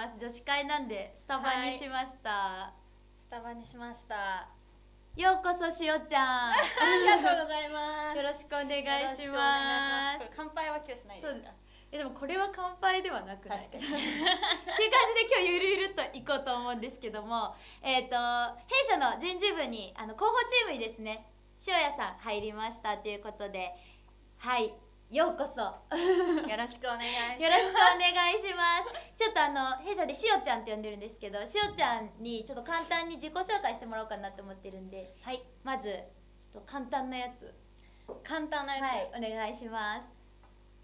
ます。女子会なんでスタバにしました、スタバにしました。ようこそしおちゃん。ありがとうございます。よろしくお願いします。乾杯は今日しないですか？えでもこれは乾杯ではなくない？っていう感じで今日ゆるゆると行こうと思うんですけども。えっ、と弊社の人事部にあの広報チームにですね塩谷さん入りましたということで。はいようこそ。よろしくお願いします。よろしくお願いします。ちょっとあの弊社でしおちゃんって呼んでるんですけど、しおちゃんにちょっと簡単に自己紹介してもらおうかなと思ってるんで、はい。まずちょっと簡単なやつ、簡単なやつ、はい、お願いします。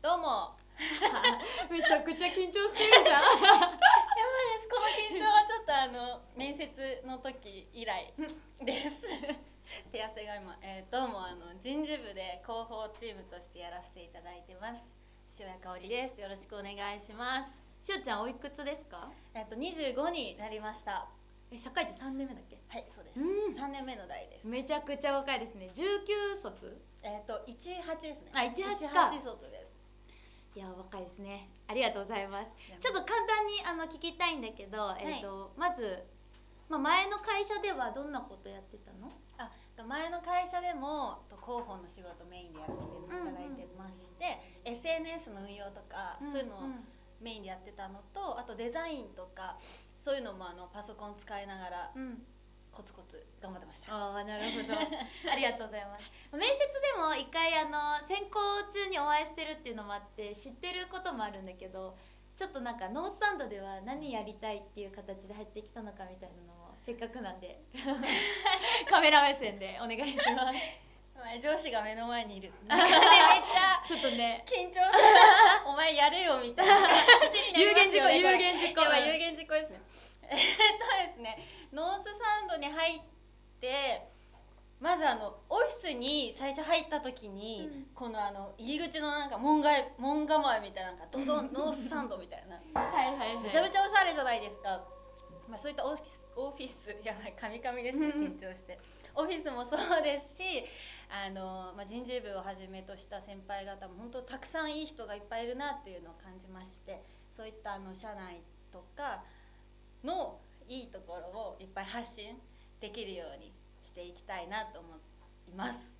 どうも。めちゃくちゃ緊張してるじゃん。やばいです。この緊張はちょっとあの面接の時以来です手汗が今、えー、どうもあの人事部で広報チームとしてやらせていただいてます塩谷香織ですよろしくお願いしますしおちゃんおいくつですか？えっ、と25になりましたえ社会人三年目だっけ？はいそうですうん3年目の代ですめちゃくちゃ若いですね。19卒？えっ、と18ですねあ18か18卒ですいや若いですね。ありがとうございます。ちちょっと簡単にあの聞きたいんだけど、えっ、と、まず。まあ、前の会社ではどんなことやってたの？と前の会社でもと広報の仕事メインでやらせていただいてまして、SNS の運用とか、そういうのをメインでやってたのとあとデザインとかそういうのもあのパソコン使いながらうん、うんコツコツ頑張ってました。ああなるほど。ありがとうございます。面接でも一回あの選考中にお会いしてるっていうのもあって知ってることもあるんだけどちょっとなんかノースタンドでは何やりたいっていう形で入ってきたのかみたいなのもせっかくなんで。カメラ目線でお願いします。前上司が目の前にいる。めっちゃちょっとね。緊張する。お前やれよみたいな。有言実行ますよねこれ。有言実行。やばい有言実行ですね。えっとですねノースサンドに入ってまずあのオフィスに最初入った時に、うん。このあの入り口のなんか門外門構えみたいななんかドドンノースサンドみたいな。はいはいはい。めちゃめちゃおしゃれじゃないですか、まあ、そういったオフィスオフィスやばいカミカミですね緊張してオフィスもそうですしあの、まあ、人事部をはじめとした先輩方も本当たくさんいい人がいっぱいいるなっていうのを感じましてそういったあの社内とかのいいところをいっぱい発信できるようにしていきたいなと思います。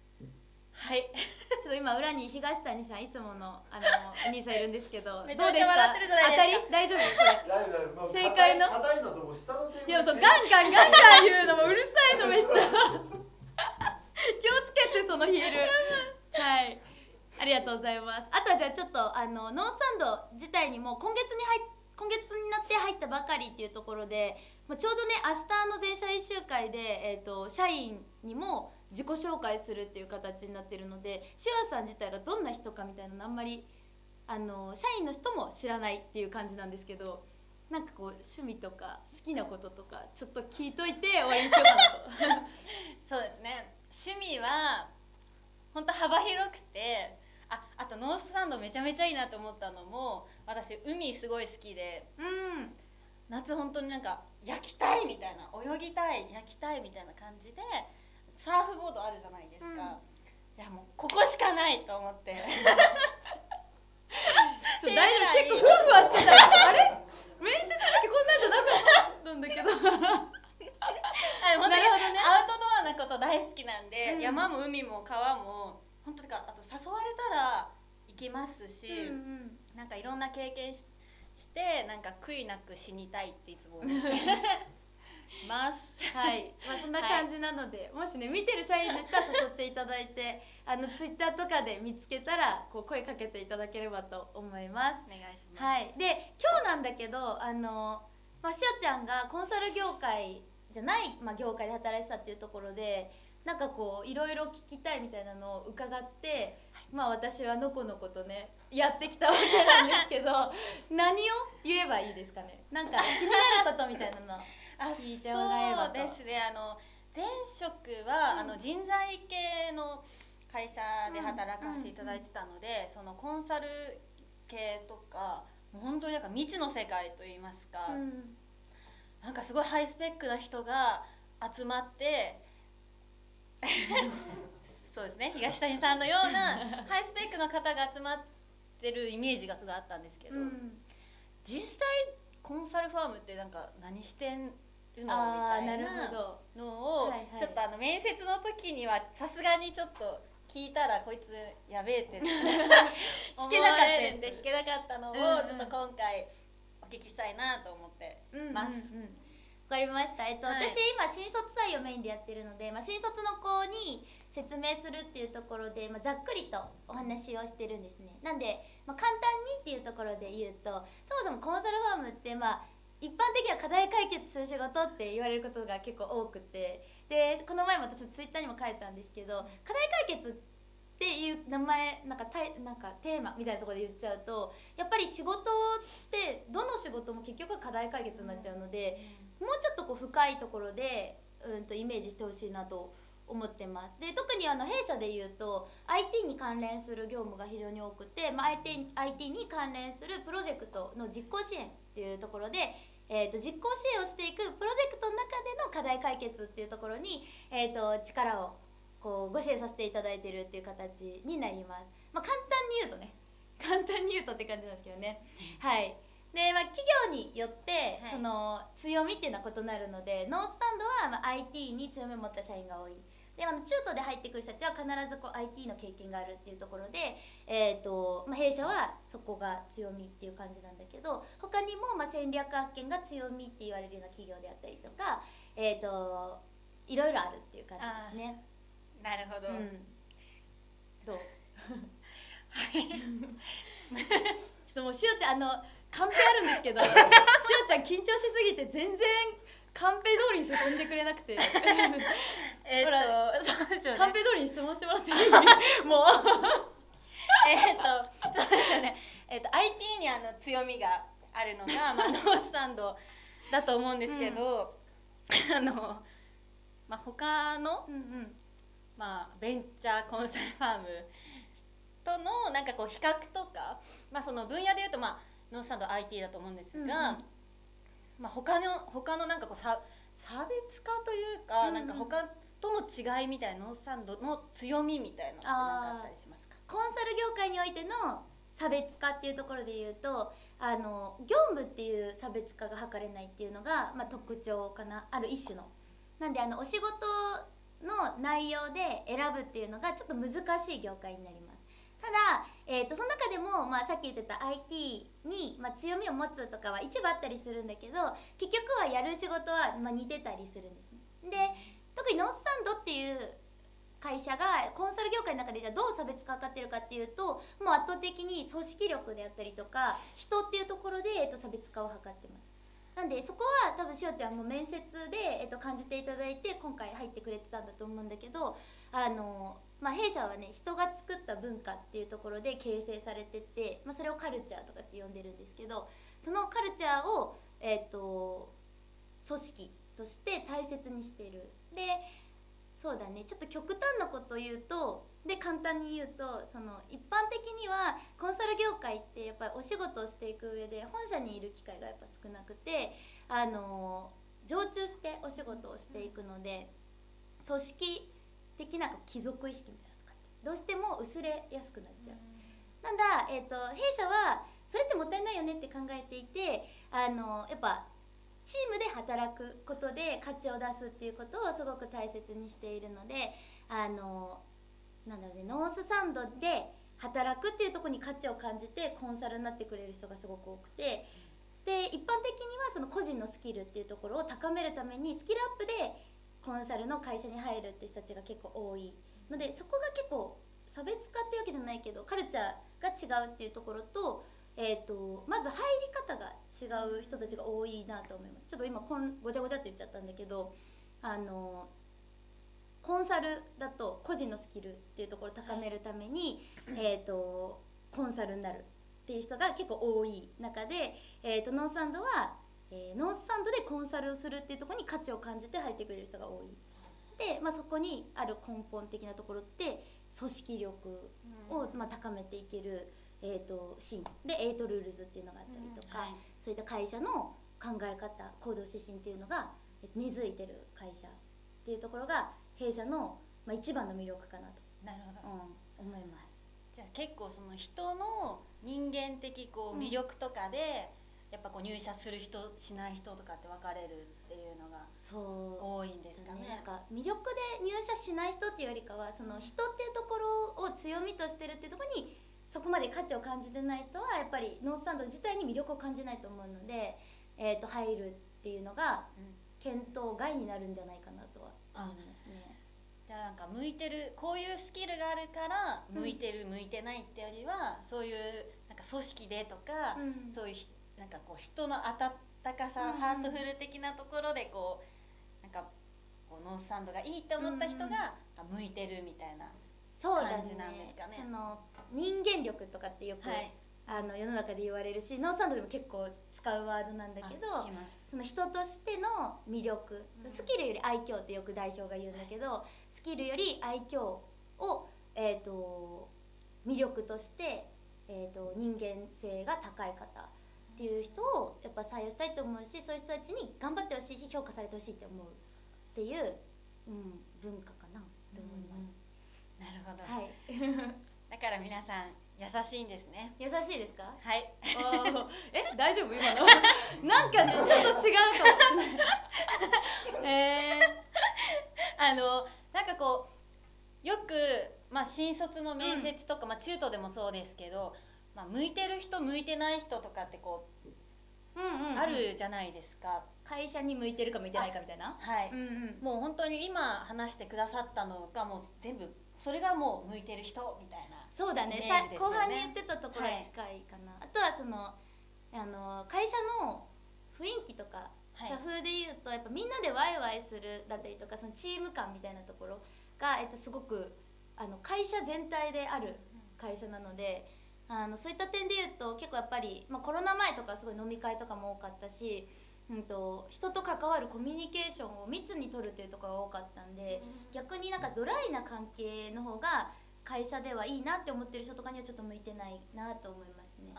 はい、ちょっと今裏に東谷さんいつものあのお兄さんいるんですけど どうめですか。当たり？大丈夫？正解の？硬いのともう下のテーブルいやそうガンガンガンガン言うのもうるさいのめっちゃ。気をつけてそのヒール。はい。ありがとうございます。あとはじゃあちょっとあのノースサンド自体にも今月に入っ今月になって入ったばかりっていうところで、まあ、ちょうどね明日の全社一周会で、えー、と社員にも自己紹介するっていう形になってるのでシュアさん自体がどんな人かみたいなのあんまりあの社員の人も知らないっていう感じなんですけどなんかこう趣味とか好きなこととかちょっと聞いといて終わりにしようかなと。そうですね。趣味は本当幅広くてああとノースサンドめちゃめちゃいいなと思ったのも私海すごい好きでうん。夏本当になんか焼きたいみたいな泳ぎたい焼きたいみたいな感じでサーフボードあるじゃないですか、うん。いやもうここしかないと思って。ちょ大丈夫結構ふわふわしてた。あれ？面接だけこんなんじゃなかったんだけど。なるほどね。アウトドアなこと大好きなんで、うん。山も海も川も本当にかあと誘われたら行きますし、うん。なんかいろんな経験ししてなんか悔いなく死にたいっていつも思って ます。はい、まあそんな感じなので、もしね見てる社員の人は誘っていただいて、あのツイッターとかで見つけたらこう声かけていただければと思います。お願いします。はい、で今日なんだけどあの、まあ、しおちゃんがコンサル業界じゃない、まあ、業界で働いてたっていうところでなんかこういろいろ聞きたいみたいなのを伺って、まあ私はのこのことねやってきたわけなんですけど 何を言えばいいですかね？なんか気になることみたいなの。あ聞いてもらえればと。そうですね。あの前職は、うん。あの人材系の会社で働かせていただいてたので、そのコンサル系とかもう本当になんか未知の世界といいますか、うん。なんかすごいハイスペックな人が集まって そうですね。東谷さんのような ハイスペックの方が集まってるイメージがすごいあったんですけど、うん。実際コンサルファームってなんか何してんるのみああなるたいなほど。のをちょっとあの面接の時にはさすがにちょっと聞いたらこいつやべえって。聞けなかったんで聞けなかったのをちょっと今回お聞きしたいなと思ってうんますうんうん。わかりました、えっとはい。私今新卒採用メインでやってるので、まあ、新卒の子に説明するっていうところで、まあ、ざっくりとお話をしてるんですね。なんで、まあ、簡単にっていうところで言うとそもそもコンサルファームってまあ一般的には課題解決する仕事って言われることが結構多くてでこの前も私もツイッターにも書いたんですけど課題解決っていう名前なんかタイなんかテーマみたいなところで言っちゃうとやっぱり仕事ってどの仕事も結局は課題解決になっちゃうので、もうちょっとこう深いところで、うん、とイメージしてほしいなと思ってます。で特にあの弊社でいうと IT に関連する業務が非常に多くて、まあ、IT, IT に関連するプロジェクトの実行支援っていうところで、えー、と実行支援をしていくプロジェクトの中での課題解決っていうところに、えー、と力をこうご支援させていただいてるっていう形になります、まあ、簡単に言うとね 簡単に言うとって感じなんですけどね。はい。で、まあ、企業によって、はい。その強みっていうのは異なるのでノースタンドは、まあ、IT に強みを持った社員が多いであの中途で入ってくる人たちは必ずこう IT の経験があるっていうところで、えーとまあ、弊社はそこが強みっていう感じなんだけど他にも、まあ、戦略発見が強みって言われるような企業であったりとか、えー、といろいろあるっていう感じですね。なるほど、うん、どう？はい。ちょっともうしおちゃんあのカンペあるんですけど しおちゃん緊張しすぎて全然カンペ通りに進んでくれなくて。えほっとそうですよね。カンペ通りに質問してもらっていい？もう。えっとそうですよね。えっと IT にあの強みがあるのが、まあ、ノースタンドだと思うんですけど、あの、まあ、他のうんうん。まあ、ベンチャーコンサルファームとのなんかこう比較とか、まあ、その分野でいうと、まあ、ノースタンド IT だと思うんですが、うんうんまあ、他の他のなんかこう差差別化というか、うんうんなんか他との違いみたいなノースタンドの強みみたいなのって何かあったりしますか？コンサル業界においての差別化っていうところで言うとあの業務っていう差別化が図れないっていうのが、まあ、特徴かなある一種の。なんであのお仕事の内容で選ぶっていうのがちょっと難しい業界になります。ただ、えー、とその中でも、まあ、さっき言ってた IT に、まあ、強みを持つとかは一部あったりするんだけど結局はやる仕事は、まあ、似てたりするんですね。で特にノースサンドっていう会社がコンサル業界の中でじゃあどう差別化かってるかっていうともう圧倒的に組織力であったりとか人っていうところで、えっと、差別化を図ってますなんでそこは多分しおちゃんも面接で、えっと、感じていただいて今回入ってくれてたんだと思うんだけどあの、まあ、弊社はね人が作った文化っていうところで形成されてて、まあ、それをカルチャーとかって呼んでるんですけどそのカルチャーを、えっと、組織として大切にしてる。でそうだねちょっと極端なこと言うとで簡単に言うとその一般的にはコンサル業界ってやっぱりお仕事をしていく上で本社にいる機会がやっぱ少なくてあの常駐してお仕事をしていくので組織的な貴族意識みたいなどうしても薄れやすくなっちゃう。なんだ、えー、と弊社はそれってもったいないよねって考えていてあのやっぱチームで働くことで価値を出すっていうことをすごく大切にしているのであのなんだろうねノースサンドで働くっていうとこに価値を感じてコンサルになってくれる人がすごく多くてで一般的にはその個人のスキルっていうところを高めるためにスキルアップでコンサルの会社に入るって人たちが結構多いのでそこが結構差別化っていうわけじゃないけどカルチャーが違うっていうところと,、えー、とまず入り方が違う人たちが多いなと思います。ちょっと今こんごちゃごちゃって言っちゃったんだけどあのコンサルだと個人のスキルっていうところを高めるために、えー、とコンサルになるっていう人が結構多い中で、えー、とノースサンドは、えーノースサンドでコンサルをするっていうところに価値を感じて入ってくれる人が多い。で、まあ、そこにある根本的なところって組織力を、まあ、高めていける、えー、とシーン。で Eight Rules っていうのがあったりとか、はい。そういった会社の考え方行動指針っていうのがえ根付いてる会社っていうところが弊社の、まあ、一番の魅力かなと、なるほど。うん、思います。じゃあ結構その人の人間的こううん。魅力とかで、やっぱこう入社する人しない人とかって分かれるっていうのがそう。多いんですかね。なんか魅力で入社しない人っていうよりかはその人っていうところを強みとしてるっていうところにそこまで価値を感じてない人はやっぱりノースタンド自体に魅力を感じないと思うので、えー、と入るっていうのがうん。検討外になるんじゃないかなとは思いますね。じゃあなんか向いてるこういうスキルがあるからうん。向いてる、向いてないってよりはそういうなんか組織でとか、うん。そういうひなんかこう人の温かさ、うん。ハートフル的なところでこうなんかこうノースサンドがいいって思った人が、あ向いてるみたいな。感じなんですかね。その人間力とかってよく、はい。あの世の中で言われるしノースサンドでも結構使うワードなんだけどその人としての魅力、うん。スキルより愛嬌ってよく代表が言うんだけど、スキルより愛嬌を、えー、と魅力として、えー、と人間性が高い方っていう人をやっぱ採用したいと思うしそういう人たちに頑張ってほしいし評価されてほしいって思うっていう、うん、文化かな。と思います。なるほど、はい、だから皆さん優しいんですね。優しいですか？はい。え大丈夫？今の。なんかねちょっと違うかもしれない。えあのなんかこうよく、まあ、新卒の面接とか、まあ、中途でもそうですけど、まあ、向いてる人向いてない人とかってこう、ー、うんうんうん。あるじゃないですか。会社に向いてるか向いてないかみたいな。はい、うんうん。もう本当に今話してくださったのがもう全部それがもう向いてる人みたいなそうだね。ね。さ後半に言ってたところに近いかな、あとはそのあの会社の雰囲気とか、はい。社風で言うとやっぱみんなでワイワイするだったりとかそのチーム感みたいなところが、えっと、すごくあの会社全体である会社なのであのそういった点で言うと結構やっぱり、まあ、コロナ前とかはすごい飲み会とかも多かったし、うん、と人と関わるコミュニケーションを密に取るっていうところが多かったんで逆になんかドライな関係の方が会社ではいいなって思ってる人とかにはちょっと向いてないなと思いますね。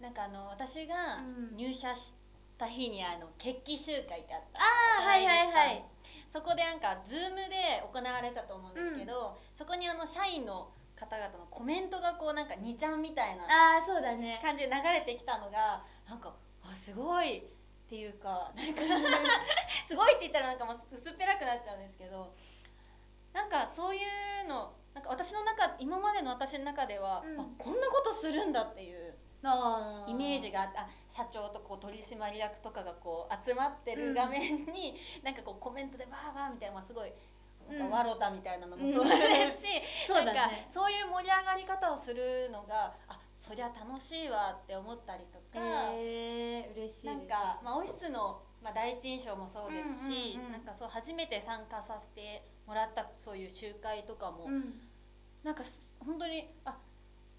なんかあの私がうん。入社した日にあの決起集会ってあった。あーはいはいはい。そこでなんかズームで行われたと思うんですけど、そこにあの社員の方々のコメントがこうなんか2ちゃんみたいなああそうだね。感じで流れてきたのがなんかあすごいっていうかなんか すごいって言ったらなんかもう薄っぺらくなっちゃうんですけどなんかそういうのなんか私の中今までの私の中では、うん。あこんなことするんだっていうあイメージがあってあ社長とこう取締役とかがこう集まってる画面に、なんかこうコメントでわーわーみたいな、まあ、すごいなんうんかわろたみたいなのもそうですし、そうだ なんかね。そういう盛り上がり方をするのがあそりゃ楽しいわって思ったりとか、えー、嬉しい。なんか、まあ、オフィスの、まあ、第一印象もそうですし、うんうんうんなんかそう初めて参加させてもらったそういう集会とかも、うんなんかす本当にあ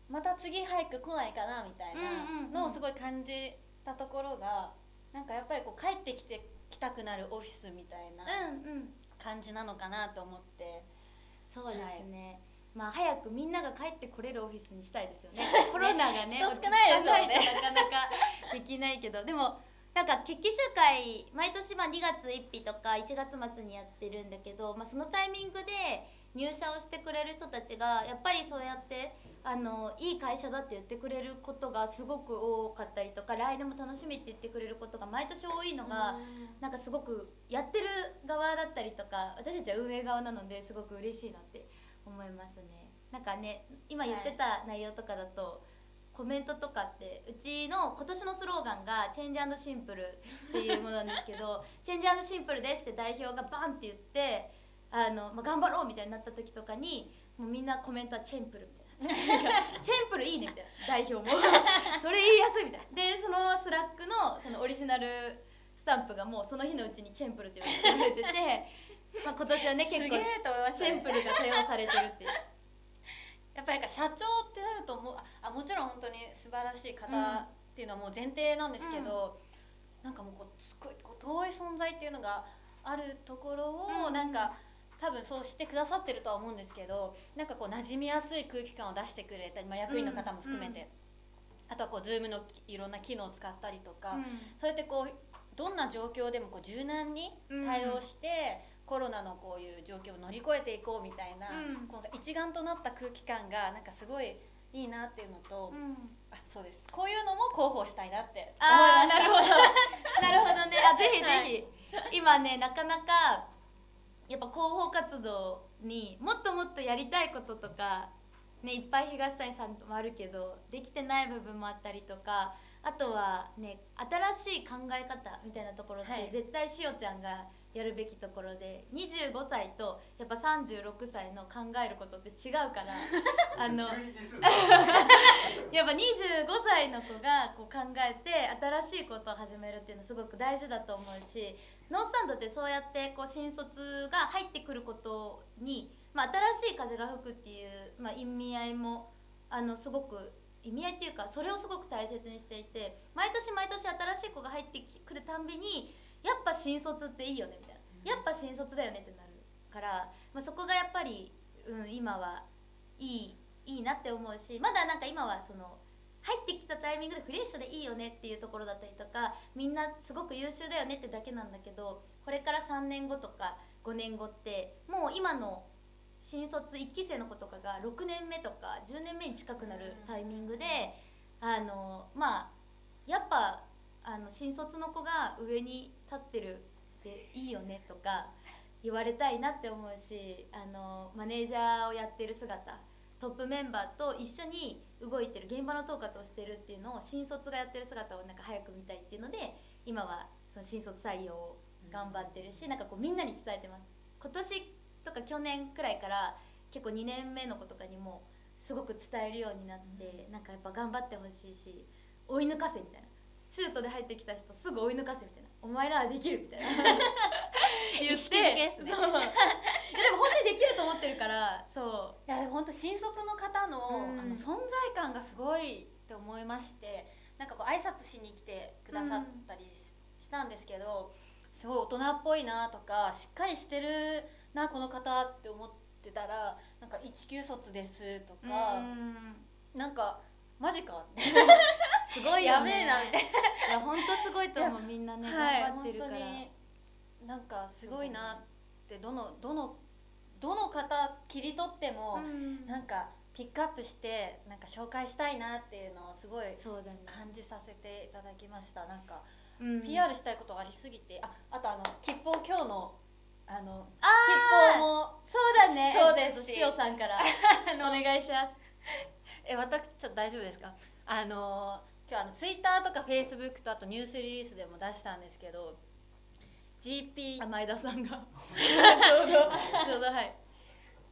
また次早く来ないかなみたいなのをすごい感じたところがなんかやっぱりこう帰ってきてきたくなるオフィスみたいなうんうん。感じなのかなと思って、そうですね。まあ早くみんなが帰ってこれるオフィスにしたいですよね。コロナがね、人少ないですよね。なかなかできないけど、でもなんか決起集会毎年まあ2月1日とか1月末にやってるんだけど、まあそのタイミングで入社をしてくれる人たちがやっぱりそうやってあのいい会社だって言ってくれることがすごく多かったりとか来年も楽しみって言ってくれることが毎年多いのが、なんかすごくやってる側だったりとか私たちは運営側なのですごく嬉しいなって思いますね。なんかね今言ってた内容とかだと、コメントとかってうちの今年のスローガンが「チェンジシンプル」っていうものなんですけど「チェンジシンプルです」って代表がバンって言ってあの、まあ、頑張ろうみたいになった時とかにもうみんなコメントは「チェンプル」みたいな。チェンプルいいねみたいな代表も。それ言いやすいみたいな。でその Slack のそのオリジナルスタンプがもうその日のうちにチェンプルって言われててまあ今年はね結構チェンプルが多用されてるっていう。やっぱり社長ってなるともうあもちろん本当に素晴らしい方っていうのはもう前提なんですけど、なんかもうこうすごいこう遠い存在っていうのがあるところを、うん。なんか多分そうしてくださってるとは思うんですけどなんかこう馴染みやすい空気感を出してくれたり、まあ、役員の方も含めて、あとはこう Zoom のいろんな機能を使ったりとか、そうやってこうどんな状況でもこう柔軟に対応して、コロナのこういう状況を乗り越えていこうみたいな、うん。こう一丸となった空気感がなんかすごいいいなっていうのと、うん。あそうです。こういうのも広報したいなって思いました。なるほど。なるほどね。あぜひはぜひ、今ねなかなかやっぱ広報活動にもっともっとやりたいこととかねいっぱい東谷さんもあるけどできてない部分もあったりとかあとはね新しい考え方みたいなところって、はい。絶対しおちゃんがやるべきところで25歳とやっぱ36歳の考えることって違うから あの やっぱ25歳の子がこう考えて新しいことを始めるっていうのはすごく大事だと思うしノースタンドってそうやってこう新卒が入ってくることに、まあ、新しい風が吹くっていう、まあ、意味合いもあのすごく意味合いっていうかそれをすごく大切にしていて毎年毎年新しい子が入ってくるたんびにやっぱ新卒っていいよねみたいな。やっぱ新卒だよねってなるから、まあ、そこがやっぱり、うん、今はいいいいなって思うしまだなんか今はその入ってきたタイミングでフレッシュでいいよねっていうところだったりとかみんなすごく優秀だよねってだけなんだけどこれから3年後とか5年後ってもう今の新卒1期生の子とかが6年目とか10年目に近くなるタイミングであのまあやっぱあの新卒の子が上に立ってるっていいよねとか言われたいなって思うしあのマネージャーをやってる姿トップメンバーと一緒に動いてる現場の統括をしてるっていうのを新卒がやってる姿をなんか早く見たいっていうので今はその新卒採用を頑張ってるし、なんかこうみんなに伝えてます。今年とか去年くらいから結構2年目の子とかにもすごく伝えるようになって、なんかやっぱ頑張ってほしいし追い抜かせみたいなシュートで入ってきた人すぐ追い抜かせみたいな。お前ならできるみたいな。言ってですね。そう。いやでも本当にできると思ってるからそう。いやでも本当新卒の方の,、うん。あの存在感がすごいって思いましてなんかこう挨拶しに来てくださったりし,、したんですけどすごい大人っぽいなとかしっかりしてるなこの方って思ってたらなんか19卒ですとか、うん。なんかマジか。すごいよね。やべえな。みたいいや本当すごいと思う。みんなねはい頑張ってるから、なんかすごいなってどのどのどの方切り取っても、うん。なんかピックアップしてなんか紹介したいなっていうのをすごい感じさせていただきました。なんか、うん。PR したいことがありすぎてああとあの切符を今日のあのあー。切符もそうだね。そうですし。ちょっと塩さんから お願いしますえ私ちょっと大丈夫ですか？あの今日あのツイッターとかフェイスブックとあとニュースリリースでも出したんですけど GP あ前田さんが。ちょうど。ちょうどはい。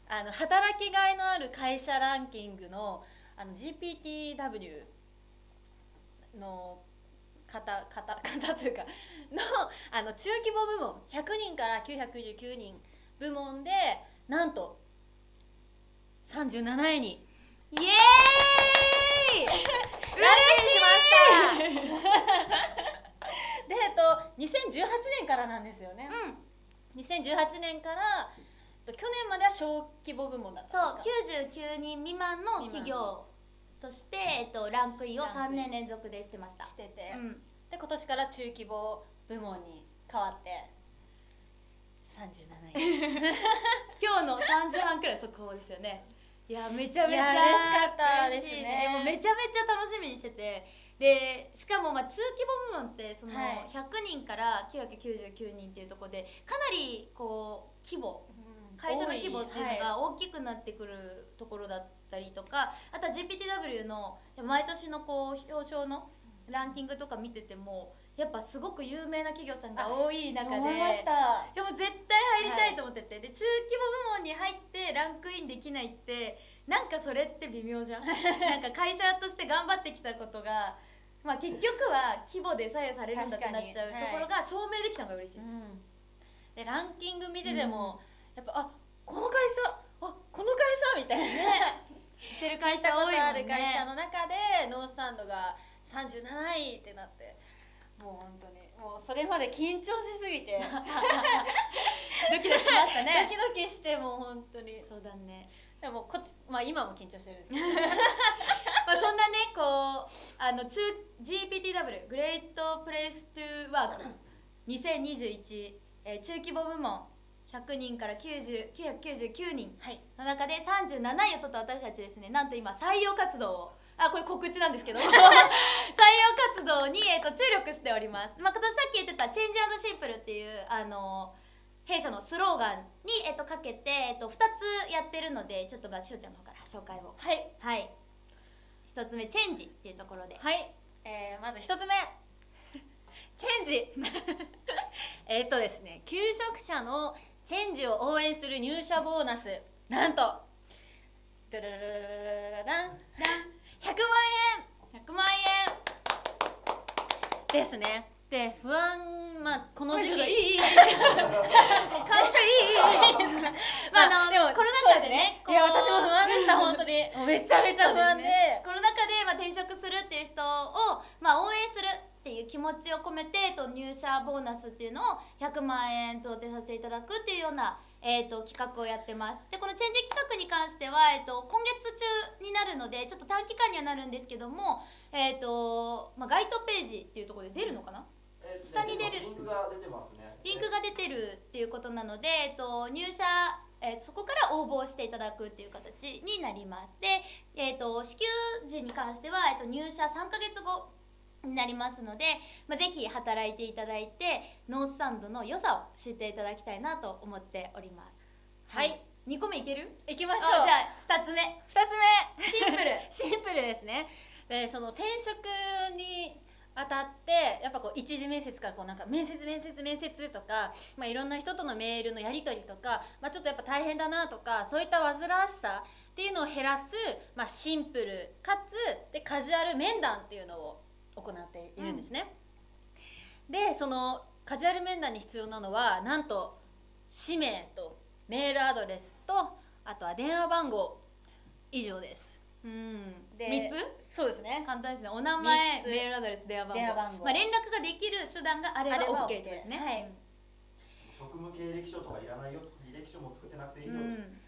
あの働きがいのある会社ランキングのあの GPTW の方方方というかのあの中規模部門100人から999人部門でなんと37位にイエーイ！ランしました。でえっと2018年からなんですよね、うん。2018年からえっと去年までは小規模部門だっそうたんですか？99人未満の企業として、えっと、ランクインを3年連続でしてました。してて、うん。で今年から中規模部門に変わって37位。今日の3時半くらい速報ですよねいやめちゃめちゃ嬉しかったですね。嬉しいもうめちゃめちゃ楽しみにしてて。でしかもまあ中規模部門ってそのはい。100人から999人っていうところでかなりこう規模会社の規模っていうのが大きくなってくるところだったりとか、あとは GPTW の毎年のこう表彰のランキングとか見ててもやっぱすごく有名な企業さんが多い中で思いました。でも絶対入りたいと思ってて、で中規模部門に入ってランクインできないってなんかそれって微妙じゃん。なんか会社として頑張ってきたことが、まあ、結局は規模で左右されるんだってなっちゃうところが証明できたのが嬉しい、うん。でランキング見てても、やっぱあこの会社あこの会社みたいな。ね。知ってる会会社多いもんある会社ねの中でノースサンドが37位ってなってもう本当に。もうそれまで緊張しすぎて。ドキドキしましたね。ドキドキしてもう本当に。そうだね。でもこまあ今も緊張してるんですけど。まあそんなねこうあの中 GPTW グレートプレイストゥワーク2021、えー中規模部門。100人から90 999人。はい。の中で37位を取った私たちですね。なんと今採用活動をあこれ告知なんですけど。採用活動に、えっと注力しております、まあ、今年さっき言ってた「チェンジシンプル」っていうあの弊社のスローガンに、えっとかけて、えっと2つやってるのでちょっとまあしおちゃんの方から紹介を。はい。はい。1つ目「チェンジ」っていうところで。はい、えー、まず一つ目。チェンジ。えっとですね求職者のチェンジを応援する入社ボーナス。なんと。ドゥルルルルルルルラン100万100万円ですね。で不安まあこの時期。円いいいいいいいいまああのでもコロナ禍でねいや私も不安でした本当に。めちゃめちゃ不安で。ね。コロナ禍で、まあ、転職するっていう人を、まあ、応援するっていう気持ちを込めて、えっと、入社ボーナスっていうのを100万円贈呈させていただくっていうような、えっと、企画をやってます。でこのチェンジ企画に関しては、えっと、今月中になるのでちょっと短期間にはなるんですけども、えっとまあ、該当ページっていうところで出るのかな？えー下に出る。リンクが出てますね。リンクが出てるっていうことなので、えっと、入社、えーそこから応募していただくっていう形になります。で、えっと、支給時に関しては、えっと、入社3ヶ月後になりますので、まあ、ぜひ働いていただいてノースサンドの良さを知っていただきたいなと思っております。はい、2個目いける？行きましょう。あじゃあ2つ目。2つ目。シンプル。シンプルですね。でその転職にあたってやっぱこう一次面接からこうなんか面接面接面接とか、まあ、いろんな人とのメールのやり取りとか、まあ、ちょっとやっぱ大変だなとかそういった煩わしさっていうのを減らす、まあ、シンプルかつでカジュアル面談っていうのを行っているんですね、でそのカジュアル面談に必要なのはなんと氏名とメールアドレスとあとは電話番号以上です。うん。で3つ？そうですね。簡単ですね。お名前メールアドレス電話番号。電話番号。まあ、連絡ができる手段があればあれば OK ですね。はい。職務経歴書とかいらないよ。履歴書も作ってなくていいよ。うん。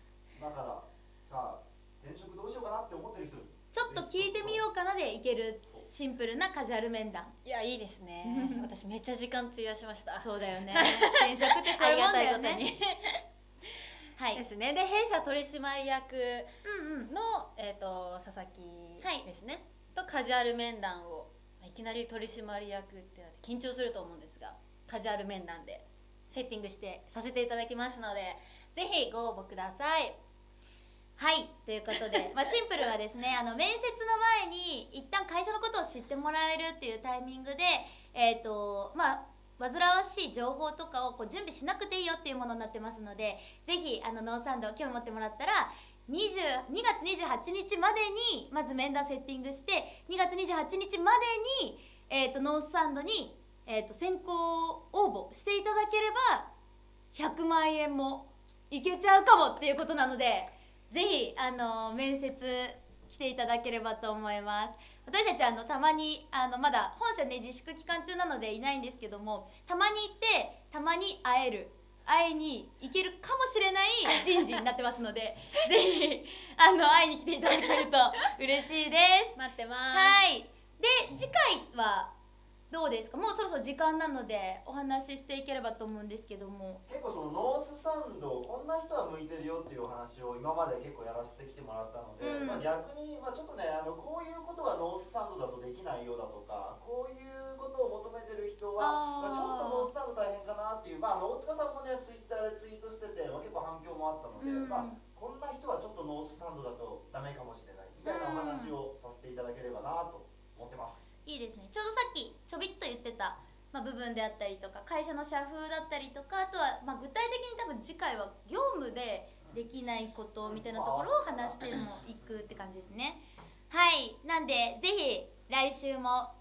だからさあ転職どうしようかなって思ってる人に。ちょっと聞いてみようかなでいけるシンプルなカジュアル面談。いやいいですね。私めっちゃ時間費やしました。そうだよね。転職ってそういうもんだよね。はい。ですね。で弊社取締役うんうん。の、えー、と佐々木はい。ですね、とカジュアル面談をいきなり取締役ってなって緊張すると思うんですがカジュアル面談でセッティングしてさせていただきますのでぜひご応募くださいはいということで、まあ、シンプルはですねあの面接の前に一旦会社のことを知ってもらえるっていうタイミングでえっ、とまあ煩わしい情報とかをこう準備しなくていいよっていうものになってますのでぜひあのノーサンド興味持ってもらったら20 2月28日までにまず面談セッティングして2月28日までに、えー、とノースサンドに、えー、と先行応募していただければ100万円もいけちゃうかもっていうことなのでぜひあの面接来ていただければと思います。私たちあのたまにあのまだ本社ね自粛期間中なのでいないんですけどもたまに行ってたまに会える会いに行けるかもしれない人事になってますので ぜひあの会いに来ていただけると嬉しいです。待ってます。はい。で次回はどうですか？もうそろそろ時間なのでお話ししていければと思うんですけども。結構そのノースサンドこんな人は向いてるよっていうお話を今まで結構やらせてきてもらったので、うん。まあ、逆に、まあ、ちょっとねあのこういうことがノースサンドだとできないようだとかこういうことを求めてる人はまあ、ちょっとノースサンド大変かなっていう、まあ、あの大塚さんもねツイッターでツイートしてて、まあ、結構反響もあったので、うん。まあ、こんな人はちょっとノースサンドだとダメかもしれないみたいなお話をさせていただければなと。いいですね。ちょうどさっきちょびっと言ってた、まあ、部分であったりとか会社の社風だったりとかあとは、まあ、具体的に多分次回は業務でできないことみたいなところを話してもいくって感じですね。はい。なんでぜひ来週も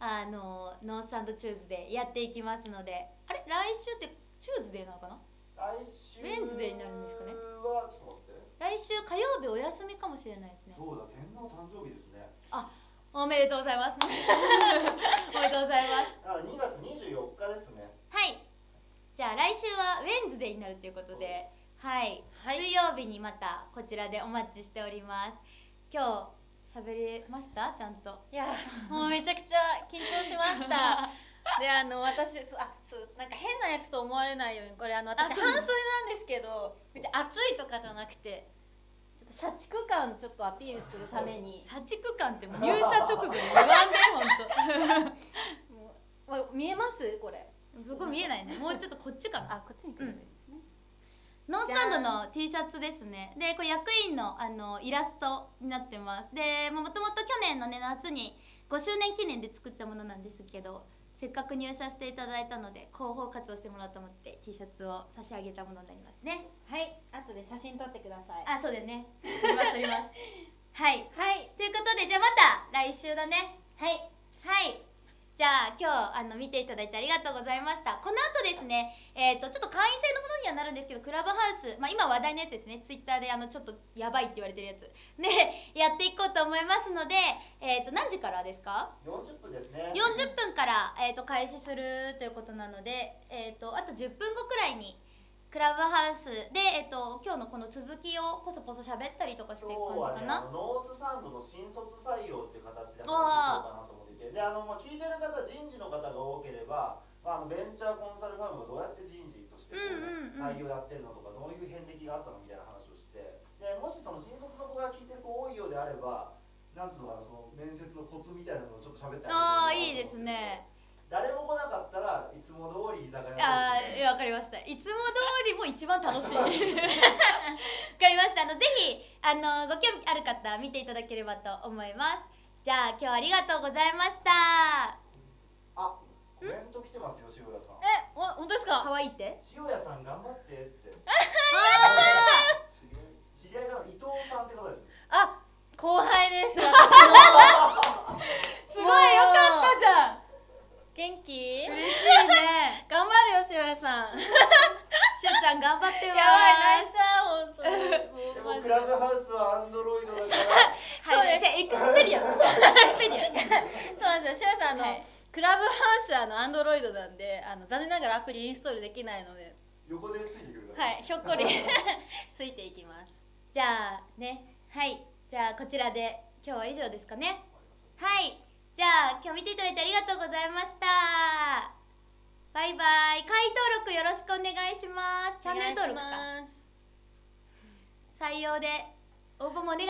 あのノースサンドチューズでやっていきますので。あれ？来週ってチューズデーなのかな？来週ウェンズデーになるんですかね。来週火曜日お休みかもしれないですね。そうだ天皇誕生日ですねおめでとうございます。おめでとうございます。あ2月24日ですね。はい。じゃあ来週はウェンズデーになるということではい、はい。水曜日にまたこちらでお待ちしております。今日喋れました？ちゃんと。いや もうめちゃくちゃ緊張しました。であの私そうあそうなんか変なやつと思われないようにこれあの私半袖なんですけど別に暑いとかじゃなくて社畜感ちょっとアピールするために。社畜感ってもう入社直後に言わんでも うわ見えますこれ。ほんとそこ見えないね。もうちょっとこっちかなあこっちに来ればいいですね、ノースサンドの T シャツですねでこれ役員のあのイラストになってます。でもともと去年のね夏に5周年記念で作ったものなんですけどせっかく入社していただいたので広報活動してもらおうと思って T シャツを差し上げたものになりますね。はい。後で写真撮ってください。あそうだよね。撮ります撮ります。はい。はい。ということでじゃあまた来週だね。はい。はいじゃあ今日あの見ていただいてありがとうございました。この後ですねえっ、とちょっと会員制のものにはなるんですけどクラブハウスまあ今話題のやつですね。ツイッターであのちょっとやばいって言われてるやつ。で やっていこうと思いますのでえっ、と何時からですか？40分ですね。40分から、えー、と開始するということなので、えー、とあと10分後くらいにクラブハウスで、えー、と今日のこの続きをポソポソ喋ったりとかしていく感じかな、あのノースサンドの新卒採用っていう形で話しようかなと思っていて、であのまあ聞いてる方人事の方が多ければ、まああのベンチャーコンサルファームがどうやって人事として採用やってるのとかどういう遍歴があったのみたいな話をして、でもしその新卒の子が聞いてる子多いようであれば、なんつうのかなその面接のコツみたいなのをちょっと喋ってああげるいいですね。誰も来なかったらいつも通り居酒屋ああでわかりました。いつも通りも一番楽しい。わかりました。あのぜひあのご興味ある方見ていただければと思いますじゃあ今日はありがとうございました。あコメント来てますよ塩谷さん。えお本当ですか？可愛いって？塩谷さん頑張ってって。あ知り合いが伊藤さんって方ですね。あ後輩です。すごいよかったじゃん。元気嬉しいね。頑張るよしおやさんしおちゃん頑張ってますやばい泣いちゃう本当にクラブハウスはアンドロイドだから。はい、じゃあエクスペリアエクスペリアそうなんですよ。しおやさんあの、はい。クラブハウスあのアンドロイドなんであの残念ながらアプリインストールできないので。横でついてくるはいひょっこり。ついていきます。じゃあね。はい。じゃあこちらで今日は以上ですかね。はい。じゃあ今日見ていただいてありがとうございましたバイバイ。会員登録よろしくお願いします。チャンネル登録採用で応募もお願い